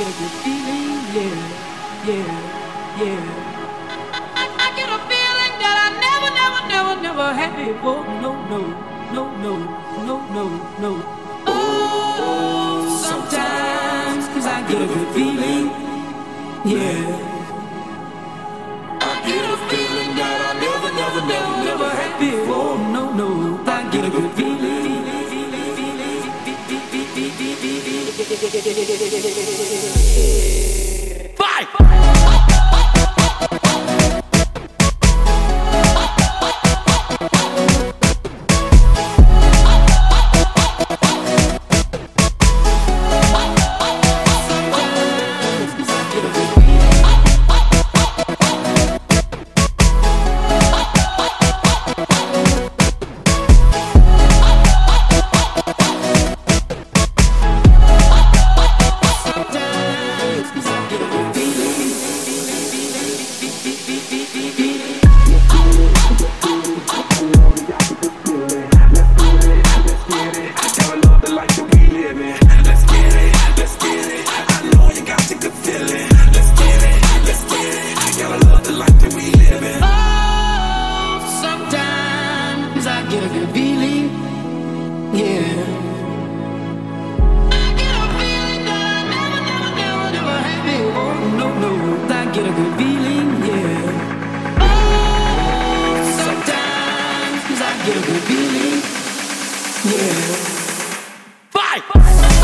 a good feeling, yeah, yeah, yeah. I, I get a feeling that I never, never, never, never had before. No, no, no, no, no, no, no. Oh, sometimes cause I get a good feeling, yeah. Yeah. Get a good feeling, yeah. No, no, I get a good feeling, yeah. Oh, sometimes I get a good feeling, yeah. Bye.